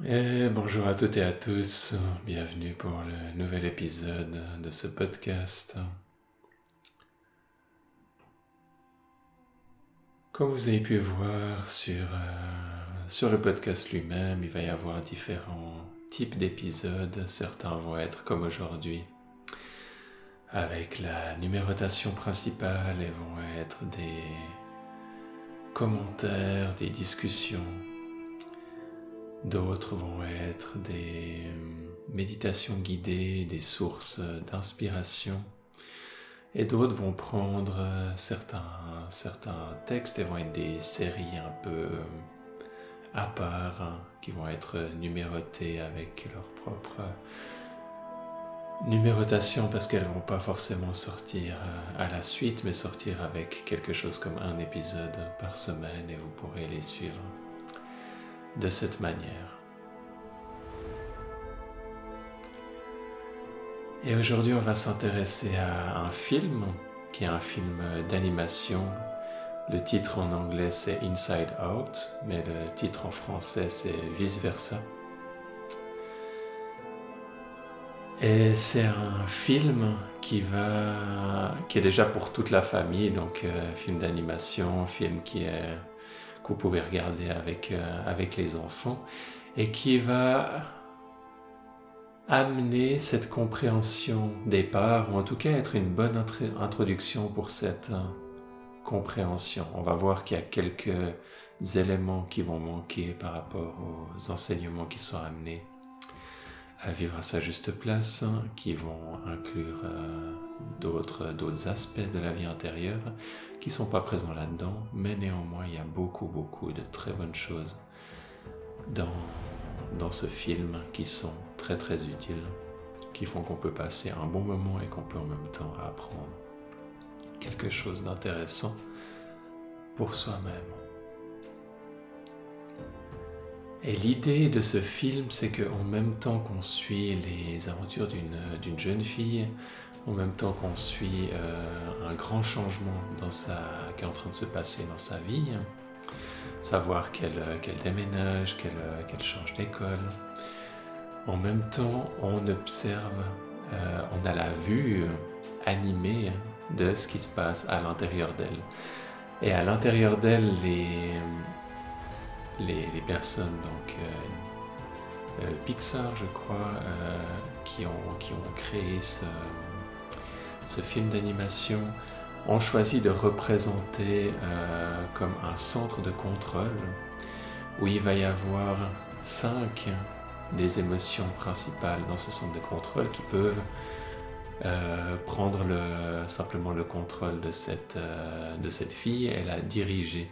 Bonjour à toutes et à tous, bienvenue pour le nouvel épisode de ce podcast. Comme vous avez pu voir sur, euh, sur le podcast lui-même, il va y avoir différents types d'épisodes. Certains vont être comme aujourd'hui, avec la numérotation principale et vont être des commentaires, des discussions D'autres vont être des euh, méditations guidées, des sources d'inspiration. Et d'autres vont prendre euh, certains, certains textes et vont être des séries un peu euh, à part, hein, qui vont être numérotées avec leur propre numérotation parce qu'elles vont pas forcément sortir à la suite, mais sortir avec quelque chose comme un épisode par semaine et vous pourrez les suivre de cette manière. Et aujourd'hui, on va s'intéresser à un film qui est un film d'animation. Le titre en anglais c'est Inside Out, mais le titre en français c'est Vice Versa. Et c'est un film qui va, qui est déjà pour toute la famille, donc euh, film d'animation, film qui est que vous pouvez regarder avec, euh, avec les enfants et qui va amener cette compréhension des parts, ou en tout cas être une bonne introduction pour cette euh, compréhension. On va voir qu'il y a quelques éléments qui vont manquer par rapport aux enseignements qui sont amenés à vivre à sa juste place, qui vont inclure euh, d'autres, aspects de la vie intérieure qui sont pas présents là-dedans, mais néanmoins il y a beaucoup beaucoup de très bonnes choses dans, dans ce film qui sont très très utiles, qui font qu'on peut passer un bon moment et qu'on peut en même temps apprendre quelque chose d'intéressant pour soi-même. Et l'idée de ce film, c'est qu'en même temps qu'on suit les aventures d'une jeune fille, en même temps qu'on suit euh, un grand changement qui est en train de se passer dans sa vie, savoir qu'elle déménage, qu'elle change d'école, en même temps on observe, euh, on a la vue animée de ce qui se passe à l'intérieur d'elle. Et à l'intérieur d'elle, les, les, personnes, donc euh, euh, Pixar, je crois, euh, qui, ont, qui créé ce, film d'animation, ont choisi de représenter comme un centre de contrôle où il va y avoir cinq des émotions principales dans ce centre de contrôle qui peuvent prendre le, simplement le contrôle de cette, de cette fille et la diriger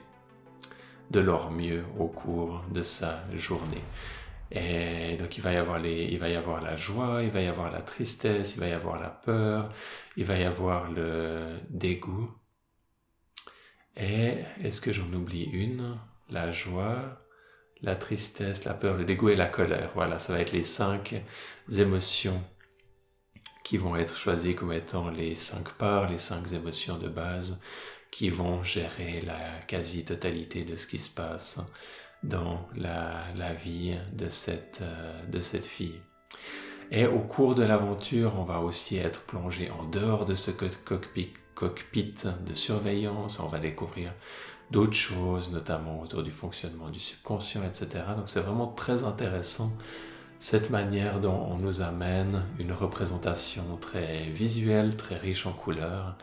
de leur mieux au cours de sa journée. Et donc il va y avoir la joie, il va y avoir la tristesse, il va y avoir la peur, il va y avoir le dégoût. Et est-ce que j'en oublie une? La joie, la tristesse, la peur, le dégoût et la colère. Voilà, ça va être les cinq émotions qui vont être choisies comme étant les cinq parts, les cinq émotions de base qui vont gérer la quasi-totalité de ce qui se passe dans la, vie de cette, euh, de cette fille. Et au cours de l'aventure, on va aussi être plongé en dehors de ce cockpit, cockpit de surveillance. On va découvrir d'autres choses, notamment autour du fonctionnement du subconscient, etc. Donc c'est vraiment très intéressant cette manière dont on nous amène une représentation très visuelle, très riche en couleurs,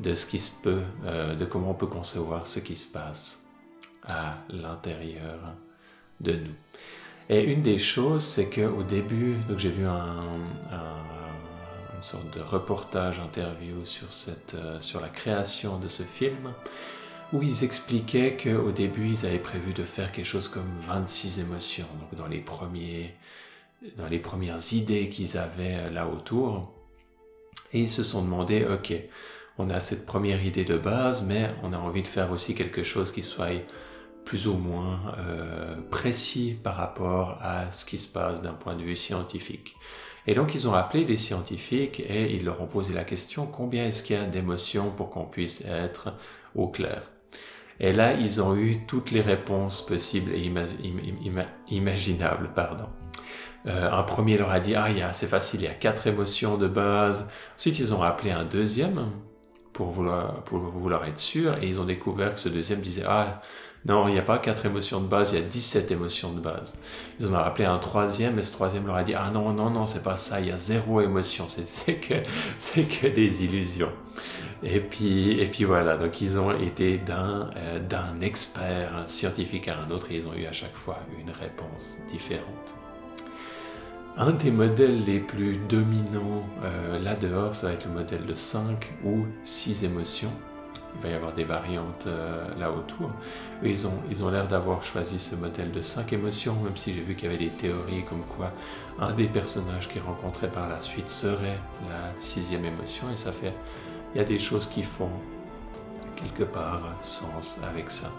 de ce qui se peut, euh, de comment on peut concevoir ce qui se passe à l'intérieur de nous. Et une des choses, c'est qu'au début, donc j'ai vu un, une sorte de reportage interview sur, cette, euh, sur la création de ce film, où ils expliquaient qu'au début, ils avaient prévu de faire quelque chose comme 26 émotions, donc dans les, premiers, dans les premières idées qu'ils avaient euh, là autour. Et ils se sont demandé, ok, on a cette première idée de base, mais on a envie de faire aussi quelque chose qui soit plus ou moins euh, précis par rapport à ce qui se passe d'un point de vue scientifique. Et donc ils ont appelé des scientifiques et ils leur ont posé la question combien est-ce qu'il y a d'émotions pour qu'on puisse être au clair? Et là, ils ont eu toutes les réponses possibles et imaginables. Pardon. Euh, un premier leur a dit, ah, c'est facile, il y a quatre émotions de base. Ensuite, ils ont appelé un deuxième pour vouloir, pour vouloir être sûr, et ils ont découvert que ce deuxième disait, ah, non, il n'y a pas quatre émotions de base, il y a 17 émotions de base. Ils en ont appelé un troisième, et ce troisième leur a dit, ah non, non, non, c'est pas ça, il y a zéro émotion, c'est que, c'est que des illusions. Et puis, et puis voilà, donc ils ont été d'un, euh, d'un expert scientifique à un autre, et ils ont eu à chaque fois une réponse différente. Un des modèles les plus dominants euh, là dehors, ça va être le modèle de 5 ou 6 émotions. Il va y avoir des variantes euh, là autour. ils ont ils ont l'air d'avoir choisi ce modèle de 5 émotions, même si j'ai vu qu'il y avait des théories comme quoi un des personnages qu'ils rencontraient par la suite serait la sixième émotion. Et ça fait, il y a des choses qui font quelque part sens avec ça.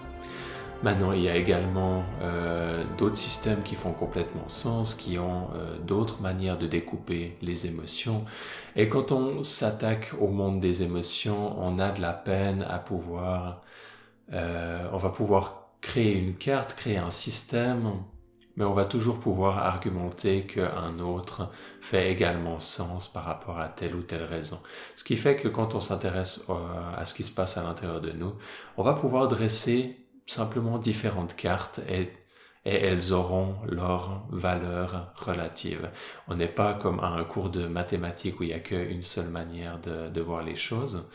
Maintenant, il y a également euh, d'autres systèmes qui font complètement sens, qui ont euh, d'autres manières de découper les émotions. Et quand on s'attaque au monde des émotions, on a de la peine à pouvoir, euh, on va pouvoir créer une carte, créer un système, mais on va toujours pouvoir argumenter qu'un autre fait également sens par rapport à telle ou telle raison. Ce qui fait que quand on s'intéresse à ce qui se passe à l'intérieur de nous, on va pouvoir dresser simplement différentes cartes et, et elles auront leur valeur relative. On n'est pas comme à un cours de mathématiques où il n'y a qu'une seule manière de, de, voir les choses,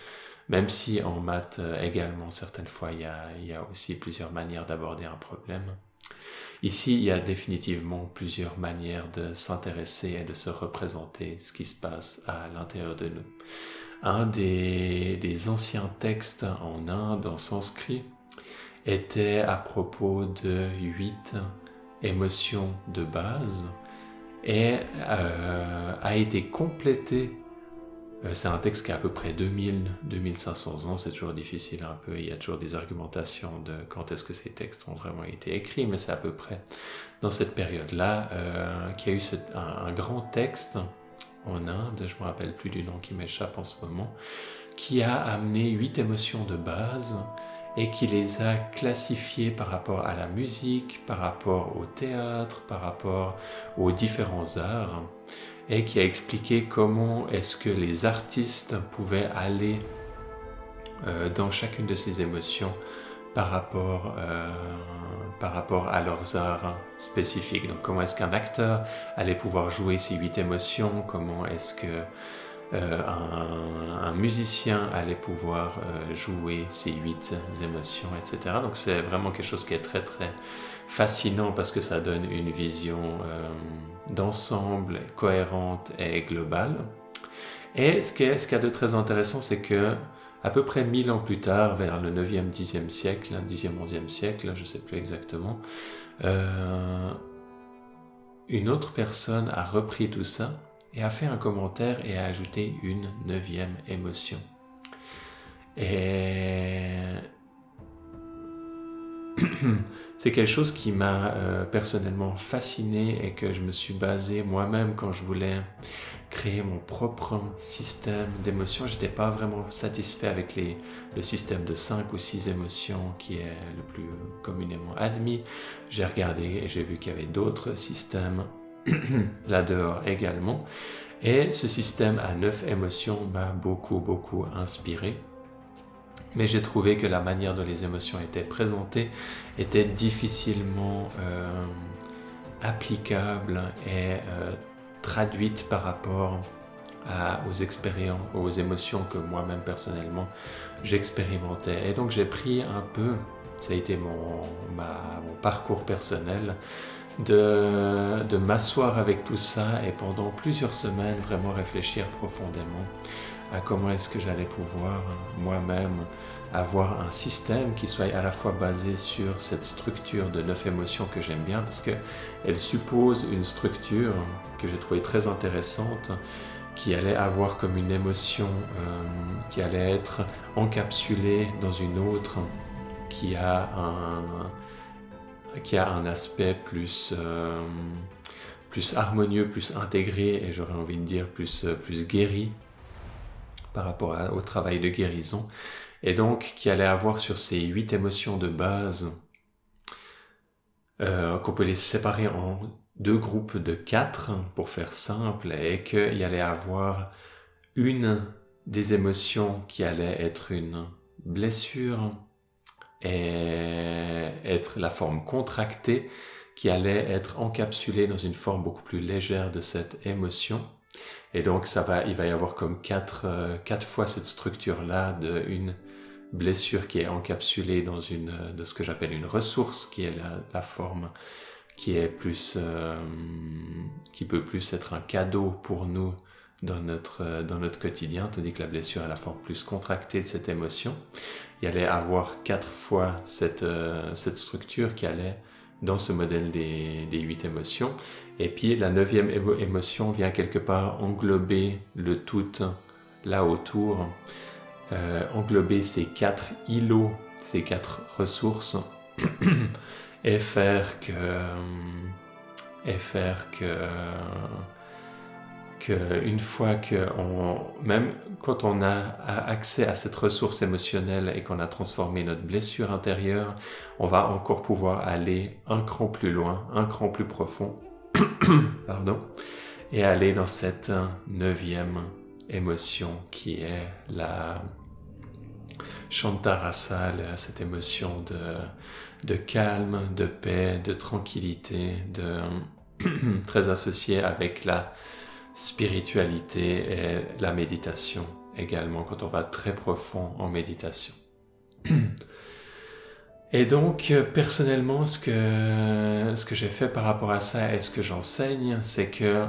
même si en maths euh, également, certaines fois, il y a, il y a aussi plusieurs manières d'aborder un problème. Ici, il y a définitivement plusieurs manières de s'intéresser et de se représenter ce qui se passe à l'intérieur de nous. Un des, des anciens textes en Inde, en sanskrit, était à propos de huit émotions de base et euh, a été complété. Euh, c'est un texte qui a à peu près 2000-2500 ans, c'est toujours difficile un peu, il y a toujours des argumentations de quand est-ce que ces textes ont vraiment été écrits, mais c'est à peu près dans cette période-là euh, qu'il y a eu un, grand texte en Inde, je me rappelle plus du nom qui m'échappe en ce moment, qui a amené huit émotions de base et qui les a classifiés par rapport à la musique, par rapport au théâtre, par rapport aux différents arts, et qui a expliqué comment est-ce que les artistes pouvaient aller euh, dans chacune de ces émotions par rapport, euh, par rapport à leurs arts spécifiques. Donc comment est-ce qu'un acteur allait pouvoir jouer ces huit émotions, comment est-ce que euh, un, musicien allait pouvoir euh, jouer ces huit émotions, etc. Donc c'est vraiment quelque chose qui est très très fascinant parce que ça donne une vision euh, d'ensemble cohérente et globale. Et ce qui est, ce de très intéressant, c'est que à peu près 1000 ans plus tard, vers le 9e, 10e siècle, 10e, 11e siècle, je ne sais plus exactement, une autre personne a repris tout ça et a fait un commentaire et a ajouté une neuvième émotion. Et c'est quelque chose qui m'a euh, personnellement fasciné et que je me suis basé moi-même quand je voulais créer mon propre système d'émotions. J'étais pas vraiment satisfait avec les, le système de 5 ou 6 émotions qui est le plus communément admis. J'ai regardé et j'ai vu qu'il y avait d'autres systèmes là dehors également. Et ce système à neuf émotions m'a beaucoup, beaucoup inspiré. Mais j'ai trouvé que la manière dont les émotions étaient présentées était difficilement euh, applicable et euh, traduite par rapport aux expériences, aux émotions que moi-même personnellement j'expérimentais. Et donc j'ai pris un peu, ça a été mon parcours personnel, de, m'asseoir avec tout ça et pendant plusieurs semaines vraiment réfléchir profondément à comment est-ce que j'allais pouvoir moi-même avoir un système qui soit à la fois basé sur cette structure de neuf émotions que j'aime bien parce qu'elle suppose une structure que j'ai trouvée très intéressante qui allait avoir comme une émotion euh, qui allait être encapsulée dans une autre qui a un, qui a un aspect plus, euh, plus harmonieux, plus intégré et j'aurais envie de dire plus, euh, plus guéri par rapport au travail de guérison. et donc qui allait avoir sur ces huit émotions de base, euh, qu'on peut les séparer en deux groupes de quatre pour faire simple, et qu'il y allait avoir une des émotions qui allait être une blessure et être la forme contractée qui allait être encapsulée dans une forme beaucoup plus légère de cette émotion. Et donc ça va, il va y avoir comme quatre, euh, quatre fois cette structure-là de une blessure qui est encapsulée dans une, de ce que j'appelle une ressource, qui est la, la forme qui est plus, euh, qui peut plus être un cadeau pour nous dans notre, euh, dans notre quotidien, tandis que la blessure est la forme plus contractée de cette émotion. Il allait avoir quatre fois cette, euh, cette structure qui allait dans ce modèle des, des huit émotions. Et puis la neuvième émotion vient quelque part englober le tout là autour, euh, englober ces quatre îlots, ces quatre ressources, et faire que, et faire que qu'une fois que on, même quand on a accès à cette ressource émotionnelle et qu'on a transformé notre blessure intérieure, on va encore pouvoir aller un cran plus loin, un cran plus profond, pardon, et aller dans cette neuvième émotion qui est la Shantarasa, cette émotion de, de calme, de paix, de tranquillité, de très associée avec la spiritualité et la méditation également, quand on va très profond en méditation. Et donc, personnellement, ce que, ce que j'ai fait par rapport à ça et ce que j'enseigne, c'est que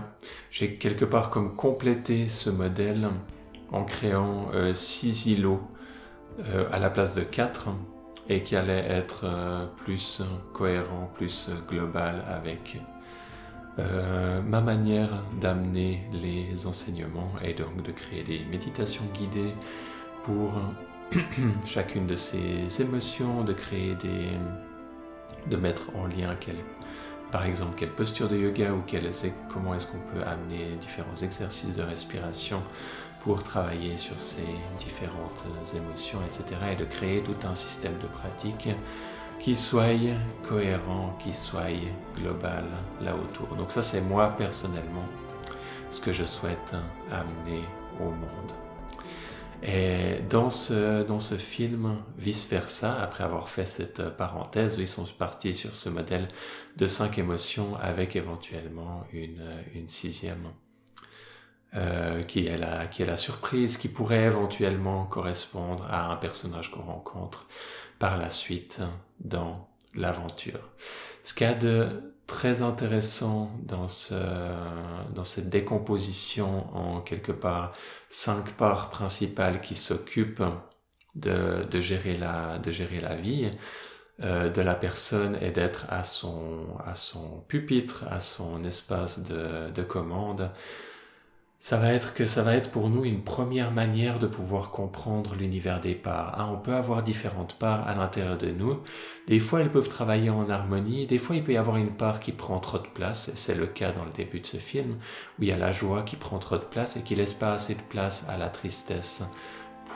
j'ai quelque part comme complété ce modèle en créant euh, six îlots euh, à la place de quatre et qui allait être euh, plus cohérent, plus global avec euh, ma manière d'amener les enseignements est donc de créer des méditations guidées pour chacune de ces émotions, de créer des, de mettre en lien par exemple, quelle posture de yoga ou comment est-ce qu'on peut amener différents exercices de respiration pour travailler sur ces différentes émotions, etc. Et de créer tout un système de pratique qui soit cohérent, qui soit global là autour. Donc ça c'est moi personnellement ce que je souhaite amener au monde. Et dans ce, dans ce film, vice-versa, après avoir fait cette parenthèse, ils sont partis sur ce modèle de cinq émotions avec éventuellement une, une sixième euh, qui, est la, qui est la surprise, qui pourrait éventuellement correspondre à un personnage qu'on rencontre par la suite dans l'aventure. Ce qu'il y a de très intéressant dans, ce, dans cette décomposition en quelque part cinq parts principales qui s'occupent de, de, gérer la, de gérer la vie euh, de la personne et d'être à son, à son pupitre, à son espace de, de commande, ça va être que ça va être pour nous une première manière de pouvoir comprendre l'univers des parts. Hein, on peut avoir différentes parts à l'intérieur de nous. Des fois, elles peuvent travailler en harmonie. Des fois, il peut y avoir une part qui prend trop de place. C'est le cas dans le début de ce film, où il y a la joie qui prend trop de place et qui laisse pas assez de place à la tristesse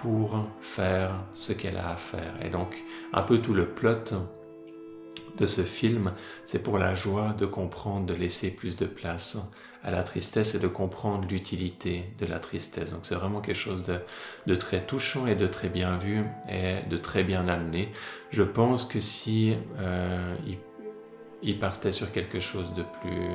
pour faire ce qu'elle a à faire. Et donc, un peu tout le plot de ce film, c'est pour la joie de comprendre, de laisser plus de place à la tristesse et de comprendre l'utilité de la tristesse. Donc c'est vraiment quelque chose de, très touchant et de très bien vu et de très bien amené. Je pense que si euh, il, partait sur quelque chose de plus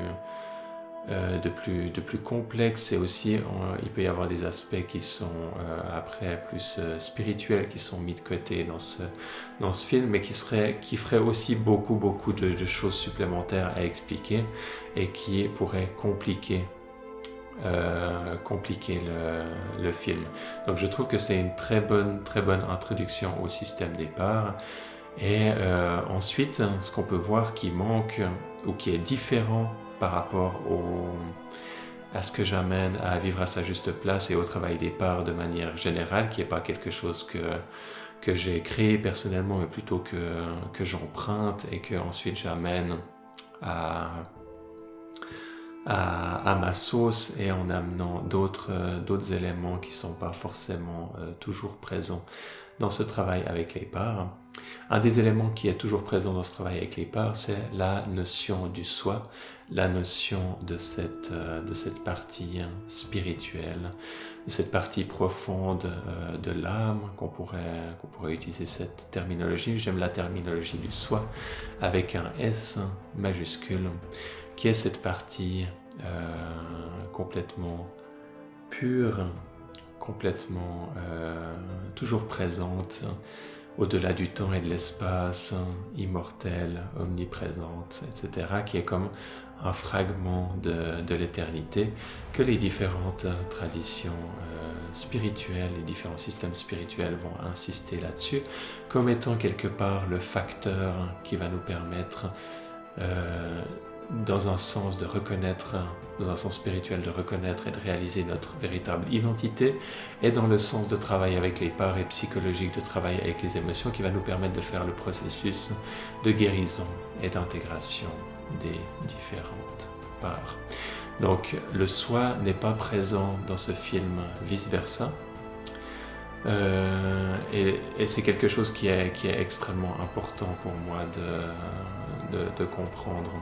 de, plus, de plus complexe et aussi il peut y avoir des aspects qui sont euh, après plus euh, spirituels qui sont mis de côté dans ce, dans ce film mais qui, serait, qui ferait aussi beaucoup beaucoup de, choses supplémentaires à expliquer et qui pourraient compliquer compliquer le, le, film. Donc je trouve que c'est une très bonne, très bonne introduction au système des parts. Et ensuite, ce qu'on peut voir qui manque ou qui est différent par rapport à ce que j'amène à vivre à sa juste place et au travail des de manière générale, qui n'est pas quelque chose que, que j'ai créé personnellement, mais plutôt que, que j'emprunte et que ensuite j'amène à, à, ma sauce et en amenant d'autres, d'autres éléments qui ne sont pas forcément euh, toujours présents dans ce travail avec les parts. Un des éléments qui est toujours présent dans ce travail avec les parts, c'est la notion du soi, la notion de cette, euh, partie spirituelle, de cette partie profonde euh, de l'âme, qu'on pourrait utiliser cette terminologie. J'aime la terminologie du soi avec un S majuscule, qui est cette partie euh, complètement pure, complètement toujours présente au-delà du temps et de l'espace, immortelle, omniprésente, etc., qui est comme un fragment de, l'éternité que les différentes traditions euh, spirituelles, les différents systèmes spirituels vont insister là-dessus comme étant quelque part le facteur qui va nous permettre euh, dans un sens de reconnaître, dans un sens spirituel de reconnaître et de réaliser notre véritable identité, et dans le sens de travail avec les parts et psychologique de travail avec les émotions qui va nous permettre de faire le processus de guérison et d'intégration des différentes parts. Donc le soi n'est pas présent dans ce film vice-versa. Euh, et, c'est quelque chose qui est, extrêmement important pour moi de comprendre.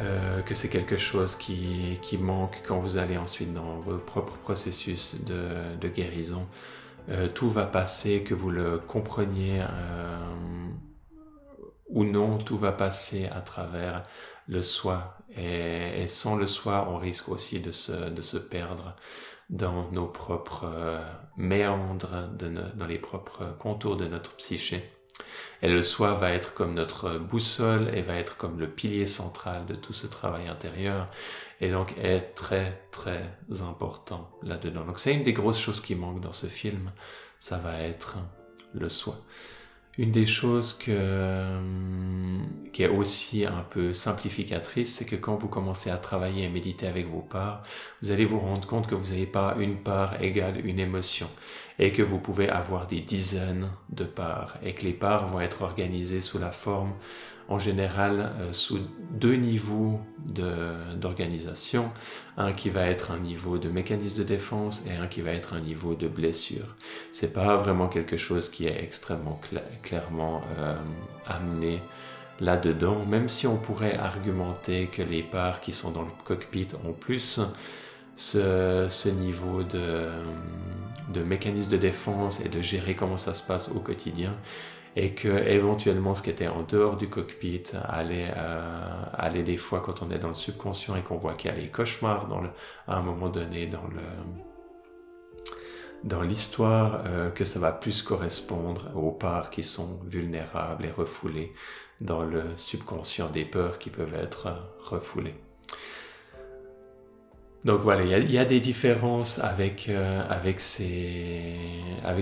Euh, que c'est quelque chose qui, qui, manque quand vous allez ensuite dans vos propres processus de, de guérison. Euh, tout va passer, que vous le compreniez euh, ou non, tout va passer à travers le soi. Et, sans le soi, on risque aussi de se, de se perdre dans nos propres méandres, de dans les propres contours de notre psyché. Et le soi va être comme notre boussole et va être comme le pilier central de tout ce travail intérieur et donc est très très important là-dedans. Donc c'est une des grosses choses qui manquent dans ce film, ça va être le soi. Une des choses que, qui est aussi un peu simplificatrice, c'est que quand vous commencez à travailler et méditer avec vos parts, vous allez vous rendre compte que vous n'avez pas une part égale une émotion et que vous pouvez avoir des dizaines de parts et que les parts vont être organisées sous la forme en général euh, sous deux niveaux d'organisation, un qui va être un niveau de mécanisme de défense et un qui va être un niveau de blessure. C'est pas vraiment quelque chose qui est extrêmement clairement euh, amené là-dedans, même si on pourrait argumenter que les parts qui sont dans le cockpit ont plus ce, ce niveau de, de mécanisme de défense et de gérer comment ça se passe au quotidien et que éventuellement ce qui était en dehors du cockpit allait euh, aller des fois quand on est dans le subconscient et qu'on voit qu'il y a les cauchemars dans le, à un moment donné dans le dans l'histoire euh, que ça va plus correspondre aux parts qui sont vulnérables et refoulées dans le subconscient des peurs qui peuvent être refoulées. Donc voilà, il y, a, des différences avec, euh,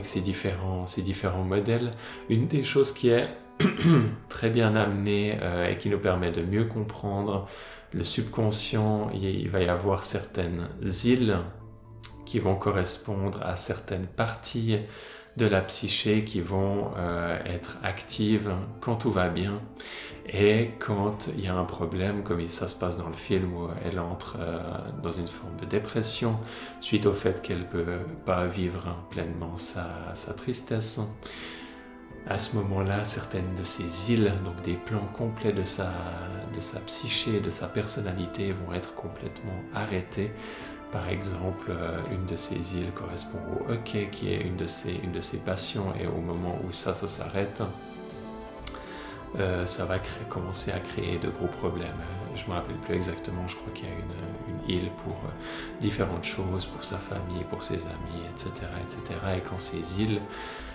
ces différents modèles. Une des choses qui est très bien amenée euh, et qui nous permet de mieux comprendre le subconscient, il va y avoir certaines îles qui vont correspondre à certaines parties de la psyché qui vont euh, être actives quand tout va bien et quand il y a un problème, comme ça se passe dans le film où elle entre euh, dans une forme de dépression suite au fait qu'elle ne peut pas vivre pleinement sa, sa tristesse. À ce moment-là, certaines de ces îles, donc des plans complets de sa, de sa psyché, de sa personnalité, vont être complètement arrêtés par exemple, euh, une de ces îles correspond au hockey, qui est une de ses, une de ses passions, et au moment où ça, ça s'arrête, euh, ça va commencer à créer de gros problèmes. Je me rappelle plus exactement, je crois qu'il y a une, île pour euh, différentes choses, pour sa famille, pour ses amis, etc. etc. Et quand ces îles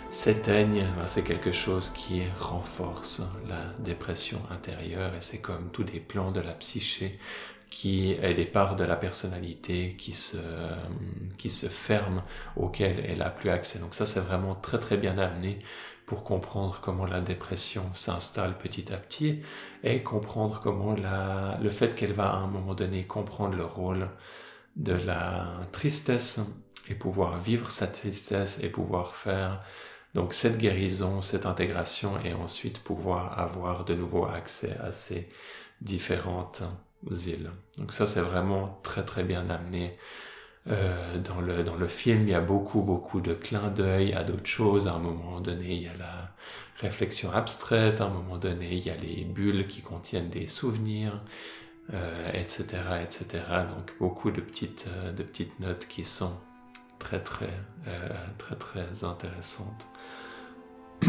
s'éteignent, ben, c'est quelque chose qui renforce la dépression intérieure et c'est comme tous des plans de la psyché qui est des parts de la personnalité qui se, qui se ferment, auxquelles elle a plus accès. Donc ça, c'est vraiment très très bien amené pour comprendre comment la dépression s'installe petit à petit et comprendre comment la, le fait qu'elle va à un moment donné comprendre le rôle de la tristesse et pouvoir vivre sa tristesse et pouvoir faire donc cette guérison, cette intégration et ensuite pouvoir avoir de nouveau accès à ces différentes Donc ça, c'est vraiment très très bien amené Euh, dans, le, dans le film, il y a beaucoup, beaucoup de clins d'œil à d'autres choses. À un moment donné, il y a la réflexion abstraite. À un moment donné, il y a les bulles qui contiennent des souvenirs, euh, etc., etc. Donc, beaucoup de petites, euh, de petites notes qui sont très, très, très, très intéressantes.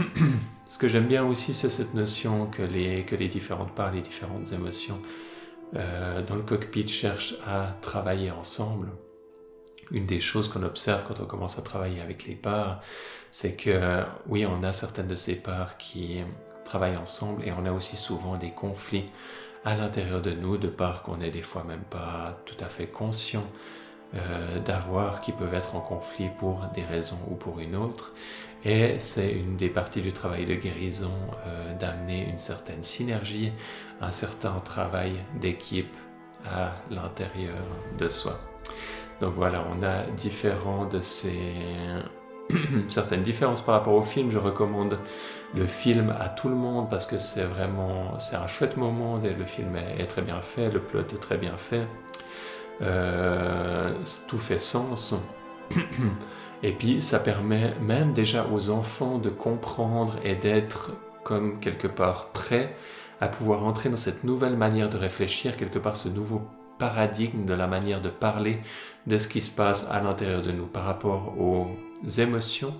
Ce que j'aime bien aussi, c'est cette notion que les, que les différentes parts, les différentes émotions euh, dans le cockpit cherchent à travailler ensemble une des choses qu'on observe quand on commence à travailler avec les parts, c'est que oui, on a certaines de ces parts qui travaillent ensemble et on a aussi souvent des conflits à l'intérieur de nous, de parts qu'on n'est des fois même pas tout à fait conscient euh, d'avoir, qui peuvent être en conflit pour des raisons ou pour une autre. Et c'est une des parties du travail de guérison euh, d'amener une certaine synergie, un certain travail d'équipe à l'intérieur de soi. Donc voilà, on a différents de ces certaines différences par rapport au film. Je recommande le film à tout le monde parce que c'est vraiment c'est un chouette moment. Le film est, très bien fait, le plot est très bien fait, euh, tout fait sens. Et puis ça permet même déjà aux enfants de comprendre et d'être comme quelque part prêts à pouvoir entrer dans cette nouvelle manière de réfléchir, quelque part ce nouveau paradigme de la manière de parler de ce qui se passe à l'intérieur de nous par rapport aux émotions.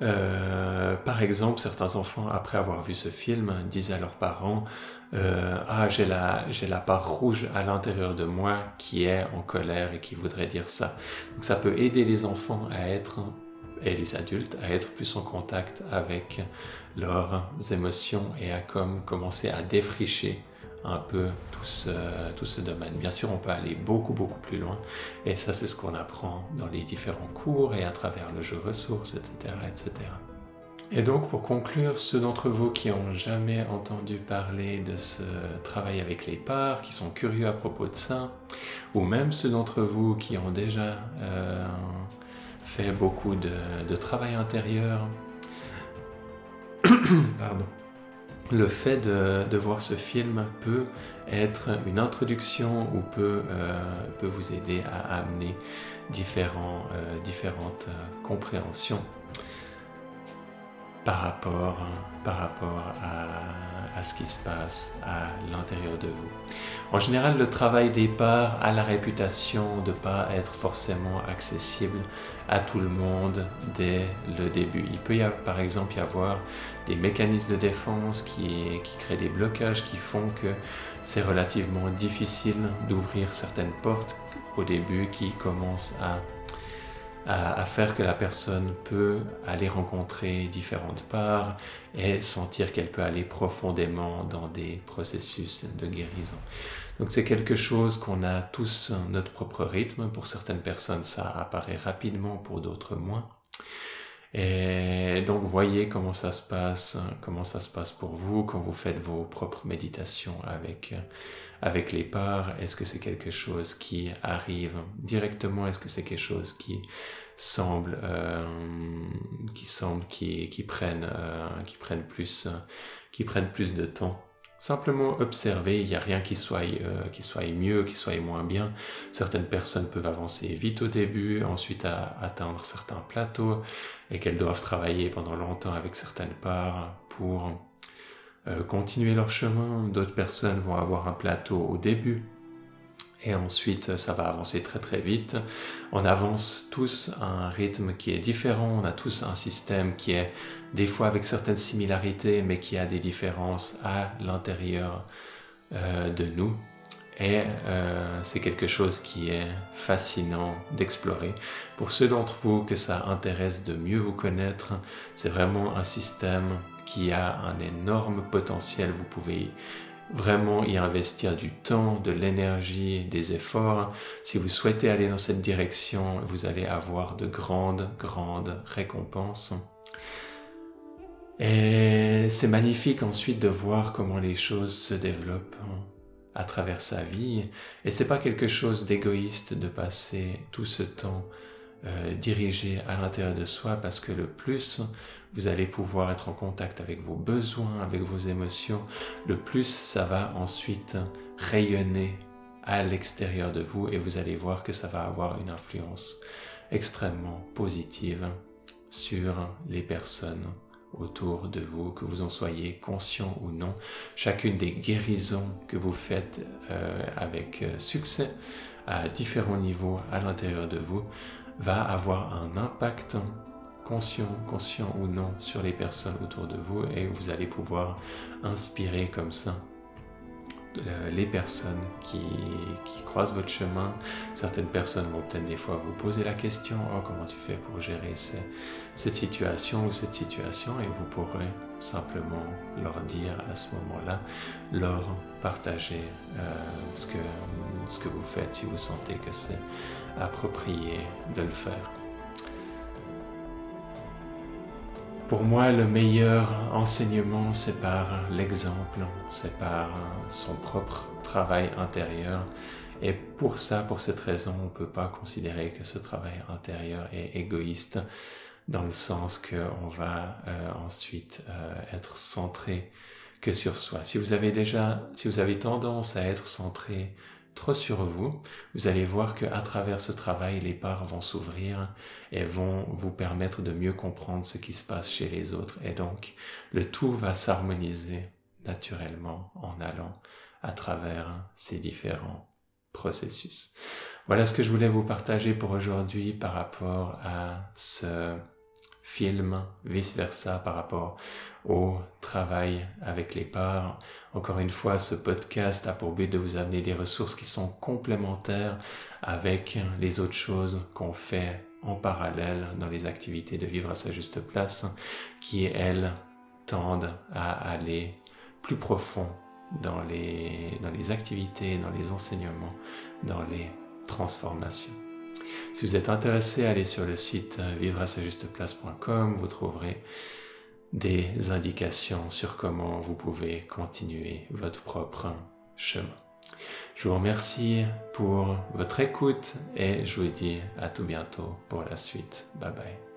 Euh, par exemple, certains enfants, après avoir vu ce film, disaient à leurs parents euh, Ah, j'ai la, part rouge à l'intérieur de moi qui est en colère et qui voudrait dire ça. Donc, ça peut aider les enfants à être, et les adultes, à être plus en contact avec leurs émotions et à comme commencer à défricher un peu tout ce, tout ce domaine. Bien sûr, on peut aller beaucoup, beaucoup plus loin, et ça, c'est ce qu'on apprend dans les différents cours et à travers le jeu ressources, etc., etc. Et donc, pour conclure, ceux d'entre vous qui ont jamais entendu parler de ce travail avec les parts, qui sont curieux à propos de ça, ou même ceux d'entre vous qui ont déjà euh, fait beaucoup de, de travail intérieur, pardon, le fait de, voir ce film peut être une introduction ou peut, euh, vous aider à amener euh, différentes euh, compréhensions par rapport, par rapport à, ce qui se passe à l'intérieur de vous. En général, le travail des parts a la réputation de ne pas être forcément accessible à tout le monde dès le début. Il peut y avoir, par exemple y avoir des mécanismes de défense qui, qui créent des blocages qui font que c'est relativement difficile d'ouvrir certaines portes au début qui commencent à, à, faire que la personne peut aller rencontrer différentes parts et sentir qu'elle peut aller profondément dans des processus de guérison. Donc c'est quelque chose qu'on a tous notre propre rythme. Pour certaines personnes, ça apparaît rapidement, pour d'autres moins. Et donc voyez comment ça se passe, comment ça se passe pour vous quand vous faites vos propres méditations avec avec les parts. Est-ce que c'est quelque chose qui arrive directement? Est-ce que c'est quelque chose qui semble euh, qui semble qui qui prennent euh, qui prennent plus qui prennent plus de temps? Simplement observer, il n'y a rien qui soit, euh, qui soit mieux, qui soit moins bien. Certaines personnes peuvent avancer vite au début, ensuite à atteindre certains plateaux, et qu'elles doivent travailler pendant longtemps avec certaines parts pour euh, continuer leur chemin. D'autres personnes vont avoir un plateau au début, et ensuite ça va avancer très très vite. On avance tous à un rythme qui est différent, on a tous un système qui est des fois avec certaines similarités mais qui a des différences à l'intérieur euh, de nous. Et euh, c'est quelque chose qui est fascinant d'explorer. Pour ceux d'entre vous que ça intéresse de mieux vous connaître, c'est vraiment un système qui a un énorme potentiel. Vous pouvez vraiment y investir du temps, de l'énergie, des efforts. Si vous souhaitez aller dans cette direction, vous allez avoir de grandes, grandes récompenses. Et c'est magnifique ensuite de voir comment les choses se développent à travers sa vie. Et c'est pas quelque chose d'égoïste de passer tout ce temps euh, dirigé à l'intérieur de soi parce que le plus vous allez pouvoir être en contact avec vos besoins, avec vos émotions, le plus ça va ensuite rayonner à l'extérieur de vous et vous allez voir que ça va avoir une influence extrêmement positive sur les personnes autour de vous, que vous en soyez conscient ou non. Chacune des guérisons que vous faites euh, avec euh, succès à différents niveaux à l'intérieur de vous va avoir un impact conscient, conscient ou non sur les personnes autour de vous et vous allez pouvoir inspirer comme ça euh, les personnes qui, croisent votre chemin. Certaines personnes vont peut-être des fois vous poser la question, oh, comment tu fais pour gérer cette situation ou cette situation? Et vous pourrez simplement leur dire à ce moment-là, leur partager euh, ce, que, ce que vous faites si vous sentez que c'est approprié de le faire. Pour moi, le meilleur enseignement, c'est par l'exemple, c'est par son propre travail intérieur. Et pour ça, pour cette raison, on ne peut pas considérer que ce travail intérieur est égoïste dans le sens qu'on va euh, ensuite euh, être centré que sur soi. Si vous avez déjà, si vous avez tendance à être centré trop sur vous, vous allez voir que à travers ce travail, les parts vont s'ouvrir et vont vous permettre de mieux comprendre ce qui se passe chez les autres. Et donc, le tout va s'harmoniser naturellement en allant à travers ces différents processus. Voilà ce que je voulais vous partager pour aujourd'hui par rapport à ce film, vice-versa par rapport au travail avec les parts. Encore une fois, ce podcast a pour but de vous amener des ressources qui sont complémentaires avec les autres choses qu'on fait en parallèle dans les activités de vivre à sa juste place, qui elles tendent à aller plus profond dans les, dans les activités, dans les enseignements, dans les transformations. Si vous êtes intéressé, allez sur le site vivre-à-sa-juste-place.com, vous trouverez des indications sur comment vous pouvez continuer votre propre chemin. Je vous remercie pour votre écoute et je vous dis à tout bientôt pour la suite. Bye bye.